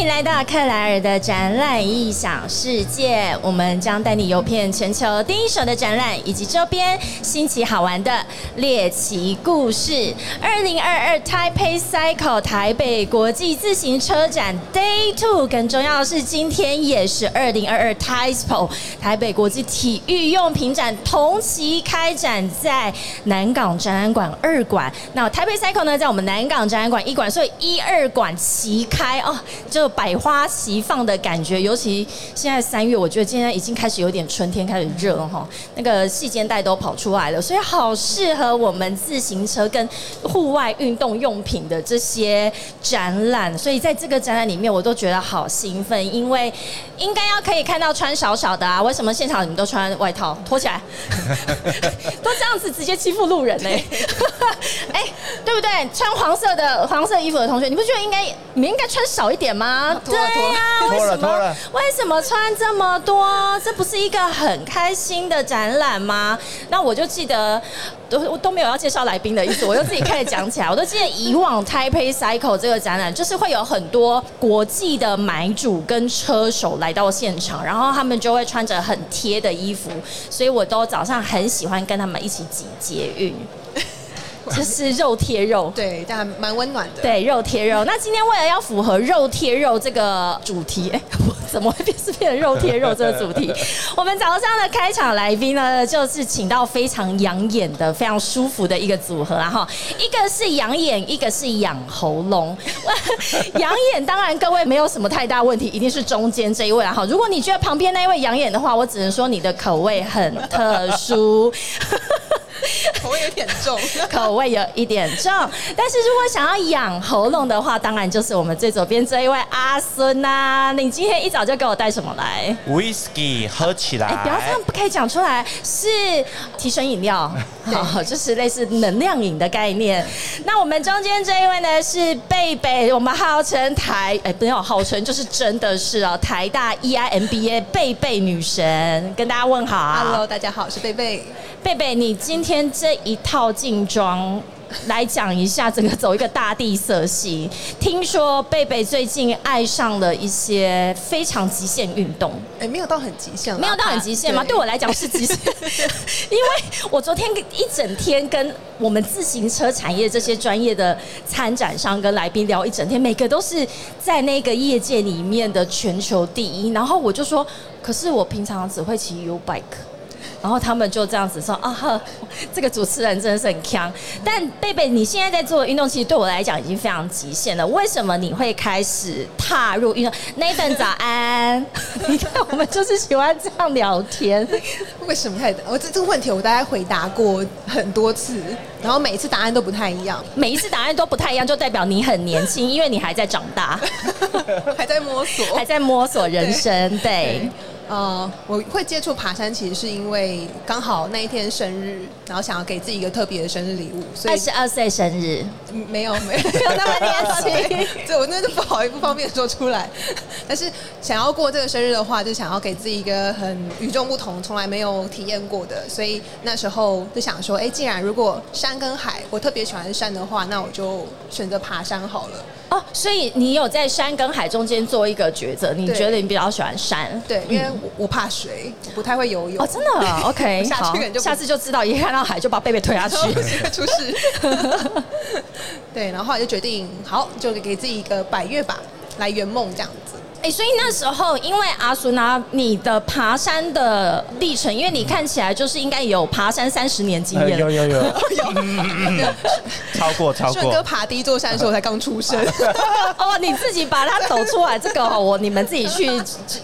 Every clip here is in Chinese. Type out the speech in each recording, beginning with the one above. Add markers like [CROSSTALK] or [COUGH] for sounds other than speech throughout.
迎来到克莱尔的展览异想世界，我们将带你游遍全球第一手的展览以及周边新奇好玩的猎奇故事。二零二二 Taipei Cycle 台北国际自行车展 Day Two，更重要的是今天也是二零二二 Taipei 台北国际体育用品展同期开展在南港展览馆二馆。那台北 Cycle 呢，在我们南港展览馆一馆，所以一二馆齐开哦，就百花齐放的感觉。尤其现在三月，我觉得今天已经开始有点春天开始热了哈，那个细肩带都跑出来了，所以好适合我们自行车跟户外运动用品的这些展览。所以在这个展览里面，我都觉得好兴奋，因为应该要可以看到穿少少的啊。为什么现场你们都穿外套 [LAUGHS] 脱起来？都这样子直接欺负路人呢、[LAUGHS] 哎、对不对？穿黄色的黄色衣服的同学，你不觉得应该你们应该穿少一点吗？[LAUGHS] 对呀、脱了为什么为什么穿这么多？这不是一个很开心的展览吗？那我就记得。都我都没有要介绍来宾的意思，我就自己开始讲起来。[LAUGHS] 我都记得以往 Taipei Cycle 这个展览，就是会有很多国际的买主跟车手来到现场，然后他们就会穿着很贴的衣服，所以我都早上很喜欢跟他们一起挤捷运，就是肉贴肉。[LAUGHS] 对，但蛮温暖的。对，肉贴肉。[LAUGHS] 那今天为了要符合肉贴肉这个主题，哎，[LAUGHS] 我怎么会变是变成肉贴肉这个主题？我们早上的开场来宾呢，就是请到非常养眼的、非常舒服的一个组合啊哈，一个是养眼，一个是养喉咙。养眼当然各位没有什么太大问题，一定是中间这一位啊哈。如果你觉得旁边那一位养眼的话，我只能说你的口味很特殊。[LAUGHS] 口味有点重。[LAUGHS] 口味有一点重，但是如果想要养喉咙的话，当然就是我们最左边这一位阿孙呐、你今天一早就给我带什么来？Whisky 喝起来，哎、不要这样，不可以讲出来，是提神饮料，[LAUGHS] 好，就是类似能量饮的概念。那我们中间这一位呢是贝贝，我们号称台，哎、不要号称，就是真的是哦，台大 E EIMBA 贝贝女神，跟大家问好啊。Hello，大家好，我是贝贝。贝贝，你今天这一套劲装。来讲一下整个走一个大地色系。听说贝贝最近爱上了一些非常极限运动，哎，没有到很极限啦，没有到很极限吗？对我来讲是极限，[LAUGHS] 因为我昨天一整天跟我们自行车产业这些专业的参展商跟来宾聊一整天，每个都是在那个业界里面的全球第一。然后我就说，可是我平常只会骑 U bike。然后他们就这样子说啊呵，[LAUGHS] 这个主持人真的是很强。但贝贝，你现在在做的运动，其实对我来讲已经非常极限了。为什么你会开始踏入运动？Nathan 早安，[LAUGHS] 你看我们就是喜欢这样聊天。为什么太？我这这个问题我大概回答过很多次，然后每一次答案都不太一样，每一次答案都不太一样，就代表你很年轻，因为你还在长大，[LAUGHS] 还在摸索，还在摸索人生。对，呃，我会接触爬山，其实是因为刚好那一天生日，然后想要给自己一个特别的生日礼物，所以二十二岁生日，嗯没有 [LAUGHS] 没有那么年轻。[LAUGHS] 对，我那就不好不方便说出来。但是想要过这个生日的话，就想要给自己一个很与众不同、从来没有体验过的，所以那时候就想说，哎，既然如果山跟海我特别喜欢山的话，那我就选择爬山好了。哦，所以你有在山跟海中间做一个抉择，你觉得你比较喜欢山？对，因为我我怕水，我不太会游泳。哦，真的啊，[LAUGHS] OK，下去下次就知道，一看到海就把贝贝推下去。[LAUGHS] 会出事。[LAUGHS] 对，然后后来就决定，好，就给自己一个百月吧，来圆梦这样子。哎、所以那时候，因为阿苏拿，你的爬山的历程，因为你看起来就是应该有爬山三十年经呃验了。有有有，超过超过顺哥，爬第一座山的时候，我才刚出生。[LAUGHS] 哦，你自己把它走出来，这个哦我你们自己去，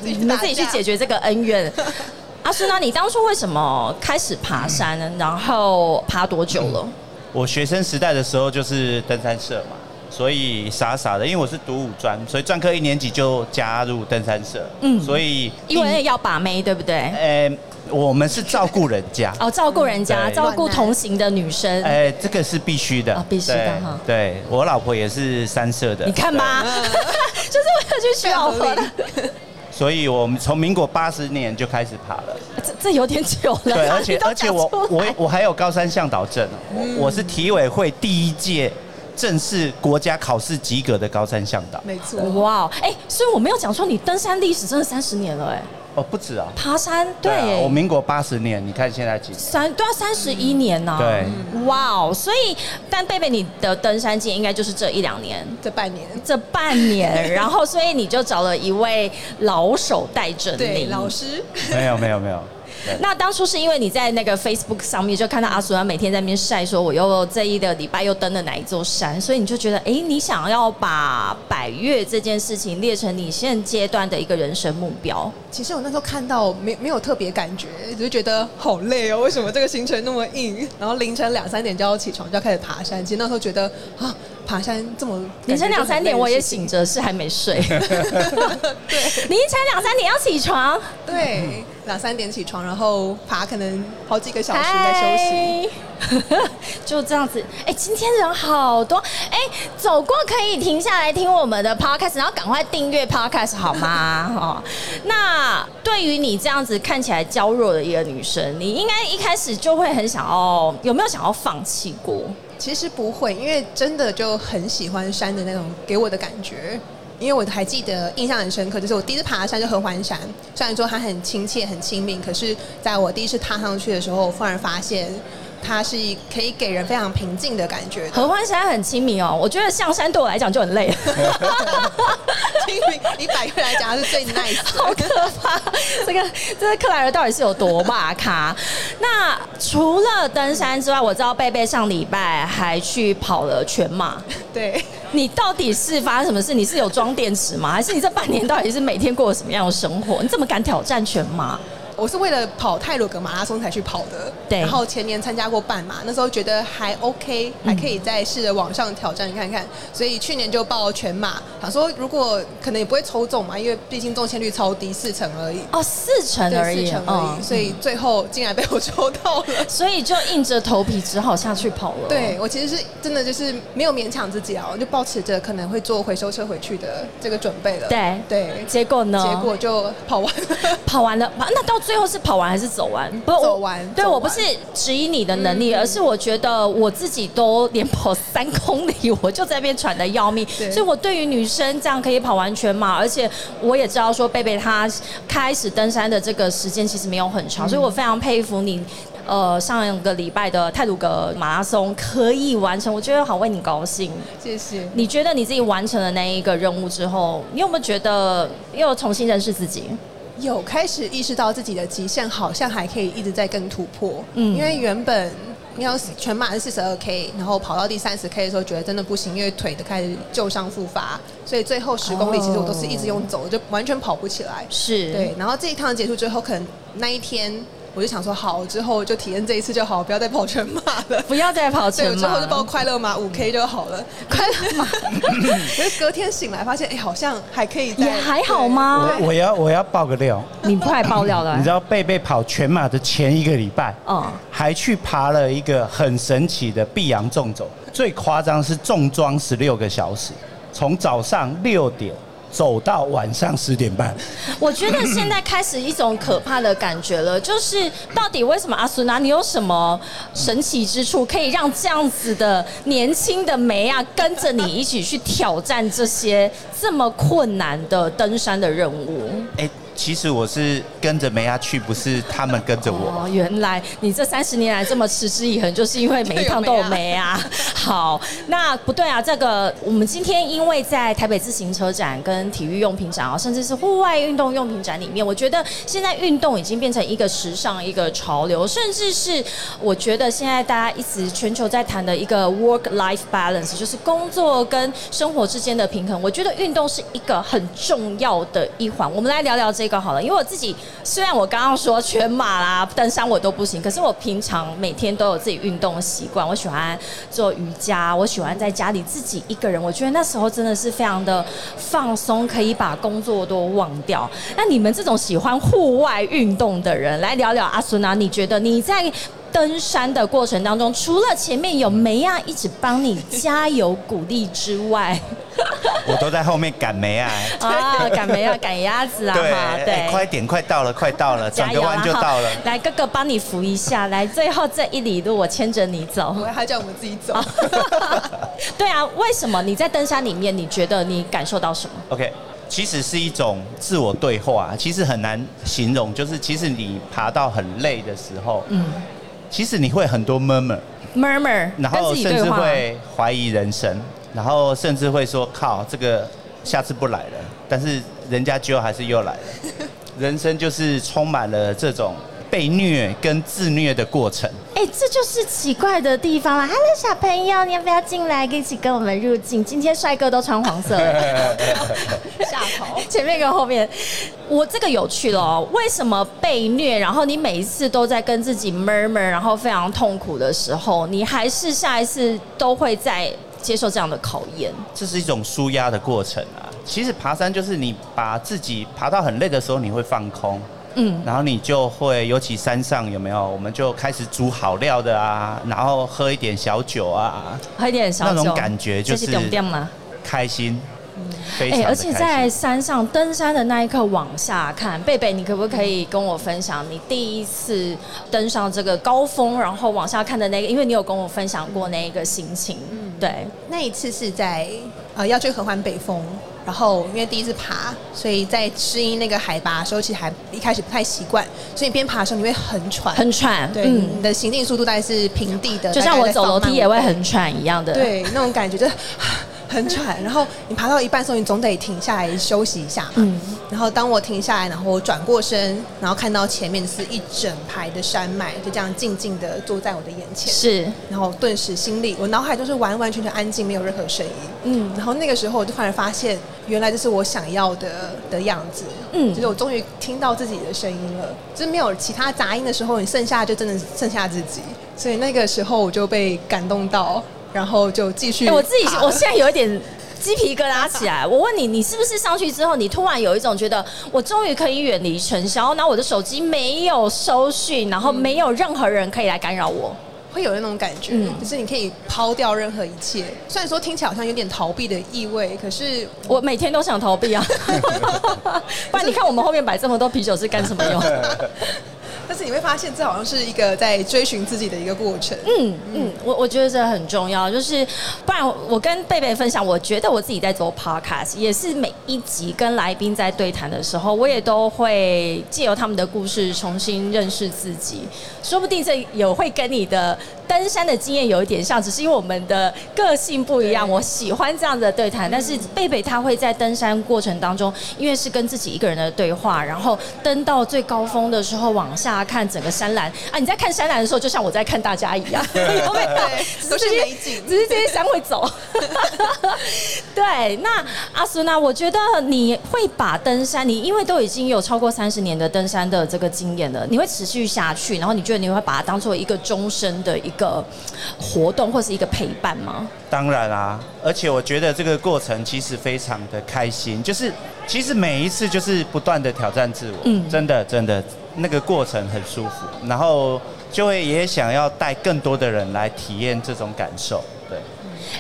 你们自己去解决这个恩怨。[LAUGHS] 阿苏娜，你当初为什么开始爬山呢？然后爬多久了？我学生时代的时候就是登山社嘛，所以傻傻的，因为我是读五专，所以专科一年级就加入登山社，嗯。嗯，所以因为要把妹，对不对？呃，我们是照顾人家，[LAUGHS] 哦，照顾人家，照顾同行的女生。哎，这个是必须的。哦，必须的对哈。对我老婆也是三社的，你看吧，[LAUGHS] 就是为了去娶老婆的，[LAUGHS] 所以我们从民国八十年就开始爬了。这这有点久了。对，而且而且我我我还有高山向导证我是体委会第一届正式国家考试及格的高山向导。没错，哇，哎、所以我没有讲错，你登山历史真的三十年了，哎，哦，不止啊。爬山对，啊，我民国八十年，你看现在几？三对啊，三十一年呢、对，哇哦，所以但贝贝你的登山经验应该就是这一两年。这半年，这半年，[LAUGHS] 然后所以你就找了一位老手带着对你。老师，没有没有没有。对那当初是因为你在那个 Facebook 上面就看到阿苏安每天在那边晒，说我又这一个礼拜又登了哪一座山，所以你就觉得，哎，你想要把百越这件事情列成你现阶段的一个人生目标。其实我那时候看到没没有特别感觉，只是觉得好累哦，为什么这个行程那么硬？然后凌晨两三点就要起床，就要开始爬山。其实那时候觉得啊，爬山这么凌晨两三点我也醒。醒着，是还没睡。[LAUGHS] 对凌晨两三点要起床，对，两三点起床，然后爬可能好几个小时在休息。嗨，[LAUGHS] 就这样子。哎、今天人好多。哎、走过可以停下来听我们的 podcast，然后赶快订阅 podcast 好吗？[LAUGHS] 哦，那对于你这样子看起来娇弱的一个女生，你应该一开始就会很想要，有没有想要放弃过？其实不会，因为真的就很喜欢山的那种给我的感觉。因为我还记得印象很深刻，就是我第一次爬山就合欢山，虽然说它很亲切、很亲密，可是在我第一次踏上去的时候，我忽然发现它是可以给人非常平静的感觉的。合欢山很亲民哦，我觉得象山对我来讲就很累。[LAUGHS] 亲民，以百越来讲，它是最 nice 的。好可怕！这个这个克莱尔到底是有多骂咖？那除了登山之外，我知道贝贝上礼拜还去跑了全马。[LAUGHS] 对，你到底是发生什么事？你是有装电池吗？还是你这半年到底是每天过什么样的生活？你怎么敢挑战全马？我是为了跑泰鲁格马拉松才去跑的。对然后前年参加过半马，那时候觉得还 OK，还可以再试着往上挑战看看。所以去年就报全马，想说如果可能也不会抽中嘛，因为毕竟中签率超低，四成而已。哦，四成对，而已，四成而已，所以最后竟然被我抽到了。[LAUGHS] 所以就硬着头皮只好下去跑了。对，我其实是真的就是没有勉强自己啊，我就保持着可能会坐回收车回去的这个准备了。对对，结果呢？结果就跑完了。[LAUGHS] 跑完了，跑那到最后是跑完还是走完？不是走完对完我不是质疑你的能力，而是我觉得我自己都连跑三公里，我就在那边喘的要命。所以我对于女生这样可以跑完全马，而且我也知道说贝贝她开始登山的这个时间其实没有很长，所以我非常佩服你。呃，上个礼拜的泰鲁格马拉松可以完成，我觉得好为你高兴。谢谢。你觉得你自己完成了那一个任务之后，你有没有觉得又重新认识自己？有开始意识到自己的极限，好像还可以一直在更突破。嗯嗯，因为原本你要全马是四十二 K，然后跑到第三十 K 的时候，觉得真的不行，因为腿的开始旧伤复发，所以最后十公里其实我都是一直用走，就完全跑不起来。是对，然后这一趟结束之后，可能那一天我就想说，好，之后就体验这一次就好，不要再跑全马了。不要再跑对，全马我之后就报快乐马五 K 就好了。快乐马 [LAUGHS] 可是隔天醒来发现，哎，好像还可以再。也还好吗？我我要我要爆个料，你快爆料了，你知道贝贝跑全马的前一个礼拜，嗯还去爬了一个很神奇的碧阳纵走，最夸张是重装十六个小时，从早上六点走到晚上十点半。我觉得现在开始一种可怕的感觉了，就是到底为什么阿苏娜，你有什么神奇之处，可以让这样子的年轻的梅啊跟着你一起去挑战这些这么困难的登山的任务？哎、其实我是跟着梅亚去，不是他们跟着我。哦，原来你这三十年来这么持之以恒，就是因为每一趟都有梅啊。[LAUGHS] 好，那不对啊，这个我们今天因为在台北自行车展跟体育用品展啊，甚至是户外运动用品展里面，我觉得现在运动已经变成一个时尚、一个潮流，甚至是我觉得现在大家一直全球在谈的一个 work-life balance，就是工作跟生活之间的平衡。我觉得运动是一个很重要的一环。我们来聊聊这这个好了，因为我自己虽然我刚刚说全马啦、登山我都不行，可是我平常每天都有自己运动的习惯。我喜欢做瑜伽，我喜欢在家里自己一个人，我觉得那时候真的是非常的放松，可以把工作都忘掉。那你们这种喜欢户外运动的人，来聊聊阿苏娜，你觉得你在登山的过程当中，除了前面有梅亚一直帮你加油鼓励之外，[LAUGHS] 我都在后面赶梅啊。啊，赶梅啊，赶鸭子啊，对，快点，快到了，快到了，转个弯就到了。来，哥哥帮你扶一下，来，最后这一里路我牵着你走。我还叫我们自己走。[LAUGHS] 对啊，为什么你在登山里面，你觉得你感受到什么？OK，其实是一种自我对话，其实很难形容。就是其实你爬到很累的时候，嗯其实你会很多 murmur，，murmur，然跟后甚至。会怀疑人生，然后甚至会说靠这个下次不来了，但是人家就还是又来了。[LAUGHS] 人生就是充满了这种被虐跟自虐的过程。哎、这就是奇怪的地方啦。Hello，小朋友，你要不要进来，一起跟我们入境？今天帅哥都穿黄色，下头。[LAUGHS] 前面跟后面。我这个有趣了哦，为什么被虐？然后你每一次都在跟自己 murmur，然后非常痛苦的时候，你还是下一次都会在接受这样的考验。这是一种舒压的过程啊。其实爬山就是你把自己爬到很累的时候，你会放空，嗯，然后你就会，尤其山上有没有，我们就开始煮好料的啊，然后喝一点小酒啊，喝一点小酒，那种感觉就是这点点吗？开心，非哎、而且在。山上登山的那一刻往下看，贝贝，你可不可以跟我分享你第一次登上这个高峰，然后往下看的那个？因为你有跟我分享过那一个心情，对，那一次是在呃要去合欢北峰，然后因为第一次爬，所以在适应那个海拔的时候，其实还一开始不太习惯，所以你边爬的时候你会很喘，很喘，对，你的行进速度大概是平地的，就像我走楼梯也会很喘一样的，，对那种感觉，就是很喘。然后你爬到一半的时候，你总得停下来休息一下嘛。嗯然后当我停下来，然后我转过身，然后看到前面是一整排的山脉，就这样静静的坐在我的眼前。是，然后顿时心里，我脑海就是完完全全安静，没有任何声音。嗯然后那个时候，我就突然发现，原来这是我想要的的样子。嗯就是我终于听到自己的声音了。就是没有其他杂音的时候，你剩下就真的剩下自己。所以那个时候我就被感动到，然后就继续。我自己我现在有一点。鸡皮疙瘩起来！我问你，你是不是上去之后，你突然有一种觉得，我终于可以远离尘嚣，然后我的手机没有收讯，然后没有任何人可以来干扰我。会有那种感觉，嗯就是你可以抛掉任何一切。虽然说听起来好像有点逃避的意味，可是我每天都想逃避啊，[LAUGHS] 不然你看我们后面摆这么多啤酒是干什么用？但是你会发现，这好像是一个在追寻自己的一个过程。嗯嗯，我我觉得这很重要，就是不然我跟贝贝分享，我觉得我自己在做 podcast，也是每一集跟来宾在对谈的时候，我也都会借由他们的故事重新认识自己，说不定这有会跟你的登山的经验有一点像，只是因为我们的个性不一样，我喜欢这样的对谈，但是贝贝他会在登山过程当中，因为是跟自己一个人的对话，然后登到最高峰的时候往下看整个山岚啊，你在看山岚的时候，就像我在看大家一样，都是美景只是这些山会走。[LAUGHS] 对，那阿苏娜？我觉得你会把登山，你因为都已经有超过三十年的登山的这个经验了，你会持续下去，然后你觉得你会把它当做一个终身的一个活动或是一个陪伴吗？当然啦、而且我觉得这个过程其实非常的开心，就是其实每一次就是不断的挑战自我，嗯真的真的那个过程很舒服，然后就会也想要带更多的人来体验这种感受，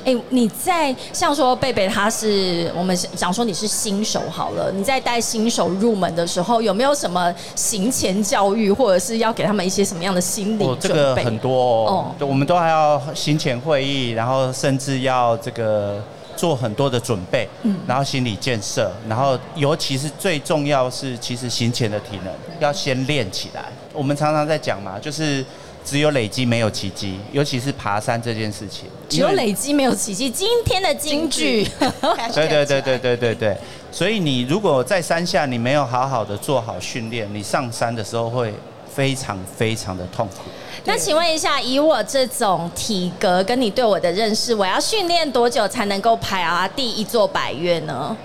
对。哎、你在像说贝贝他是我们讲说你是新手好了，你在带新手入门的时候，有没有什么行前教育，或者是要给他们一些什么样的心理哦，这？个很多哦哦，我们都还要行前会议，然后甚至要这个做很多的准备，嗯然后心理建设，然后尤其是最重要是，其实行前的体能要先练起来。我们常常在讲嘛，就是只有累积没有奇迹，尤其是爬山这件事情，只有累积没有奇迹。今天的金句，[LAUGHS] 对对对对对对对，所以你如果在山下你没有好好的做好训练，你上山的时候会非常非常的痛苦。那请问一下，以我这种体格跟你对我的认识，我要训练多久才能够爬第一座百越呢？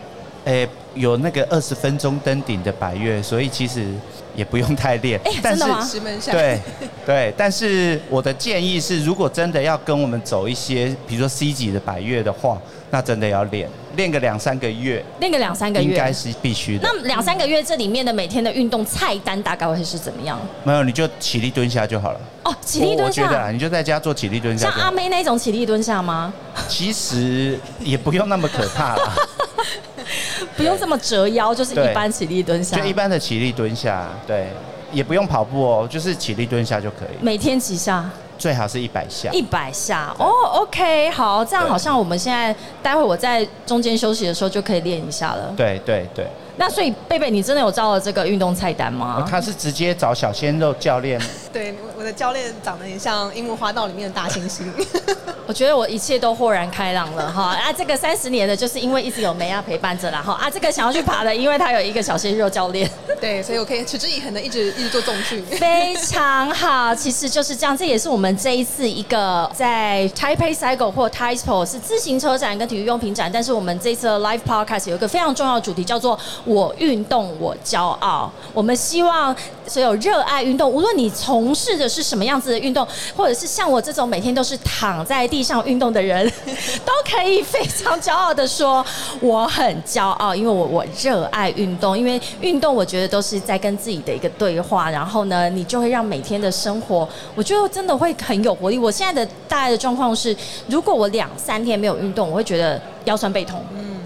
诶、有那个二十分钟登顶的百越，所以其实也不用太练。哎真的吗石门山对对，但是我的建议是，如果真的要跟我们走一些，比如说 C 级的百越的话，那真的要练，练个两三个月，练个两三个月。应该是必须的。那两三个月这里面的每天的运动菜单大概会是怎么样？没有，你就起立蹲下就好了。哦，起立蹲我我觉得你就在家做起立蹲下像。阿妹那种起立蹲下吗？其实也不用那么可怕啦，[LAUGHS] [LAUGHS] 不用这么折腰，就是一般起立蹲下就。一般的起立蹲下，对，也不用跑步哦，就是起立蹲下就可以，每天几下？最好是一百下。一百下哦，OK，好，这样好像我们现在待会我在中间休息的时候就可以练一下了。对对对，那所以贝贝，你真的有照了这个运动菜单吗？他是直接找小鲜肉教练，对，我的教练长得很像樱木花道里面的大猩猩。[LAUGHS] 我觉得我一切都豁然开朗了哈啊！这个三十年的，就是因为一直有梅亚陪伴着啦哈啊！这个想要去爬的，因为他有一个小鲜肉教练，[LAUGHS] 对，所以我可以持之以恒的一直一直做重训。[LAUGHS] 非常好。其实就是这样，这也是我们这一次一个在 Taipei Cycle 或 Taipei 是自行车展跟体育用品展，但是我们这次的 Live Podcast 有一个非常重要的主题，叫做“我运动我骄傲”。我们希望所有热爱运动，无论你从事的是什么样子的运动，或者是像我这种每天都是躺在地上运动的人，[LAUGHS] 都可以非常骄傲的说，我很骄傲，因为我我热爱运动，因为运动我觉得都是在跟自己的一个对话，然后呢，你就会让每天的生活，我觉得真的会很有活力。我现在的大概的状况是，如果我两三天没有运动，我会觉得腰酸背痛。嗯，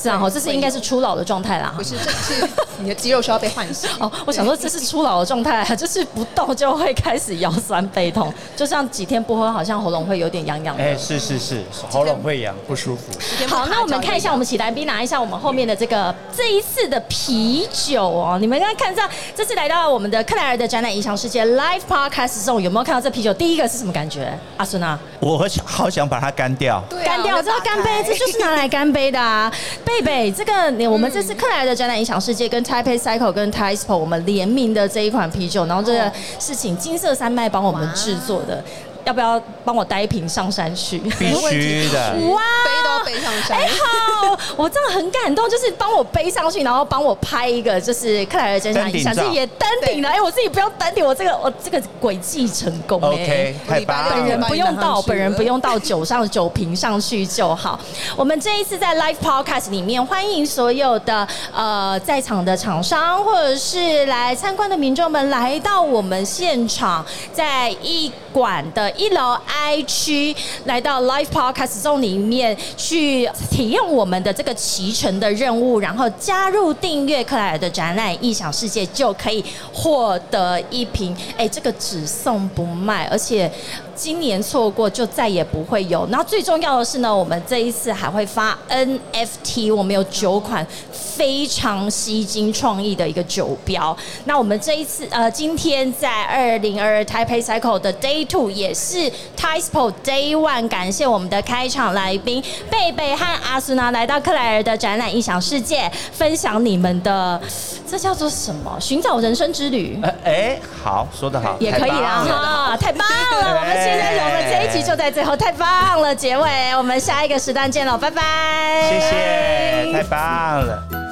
是啊，哈，这是应该是初老的状态啦。不是，这是你的肌肉需要被唤醒。[LAUGHS] 哦，我想说这是初老的状态，[LAUGHS] 就是不动就会开始腰酸背痛，就像几天不喝，好像喉咙会有点痒痒的。哎，是是是，喉咙会痒不舒服。好，那我们看一下，我们起来宾拿一下我们后面的这个这一次的啤酒哦。你们刚刚看到这次来到我们的克莱尔的展览影响世界 Live Podcast 中，有没有看到这啤酒？第一个是什么感觉？阿孙啊，我想好想把它干掉。干掉，这个干杯，这就是拿来干杯的啊！贝贝，这个你我们这次克莱的展览影响世界跟 Taipei Cycle 跟 Taipei 我们联名的这一款啤酒，然后这个是请金色山脉帮我们制作的，要不要帮我带一瓶上山去？必须的。[LAUGHS] 哇！背都背上山哎、。好，我真的很感动，就是帮我背上去，然后帮我拍一个，就是克莱尔真相影响，登顶照这也登顶了。哎、我自己不用登顶，我这个我这个轨迹成功哎、OK，太棒本人。不用到，本人不用到酒上酒瓶上去就好。我们这一次在 Live Podcast 里面，欢迎所有的呃在场的厂商或者是来参观的民众们来到我们现场，在一馆的一楼 I 区，来到 Live Podcast Zone 里面去体验我我们的这个骑乘的任务，然后加入订阅克莱尔的展览异想世界，就可以获得一瓶。哎，这个只送不卖，而且今年错过就再也不会有。然后最重要的是呢，我们这一次还会发 NFT，我们有九款非常吸睛创意的一个酒标。那我们这一次呃，今天在二零二二 Taipei Cycle 的 Day Two 也是 Taipei Day One，感谢我们的开场来宾贝贝和阿苏娜来到克莱尔的展览异想世界，分享你们的这叫做什么？寻找人生之旅。呃哎，好，说的好，也可以啦太棒了哈，太棒了！我们现在我们这一集就在最后，太棒了！结尾，我们下一个时段见喽，拜拜！谢谢，太棒了。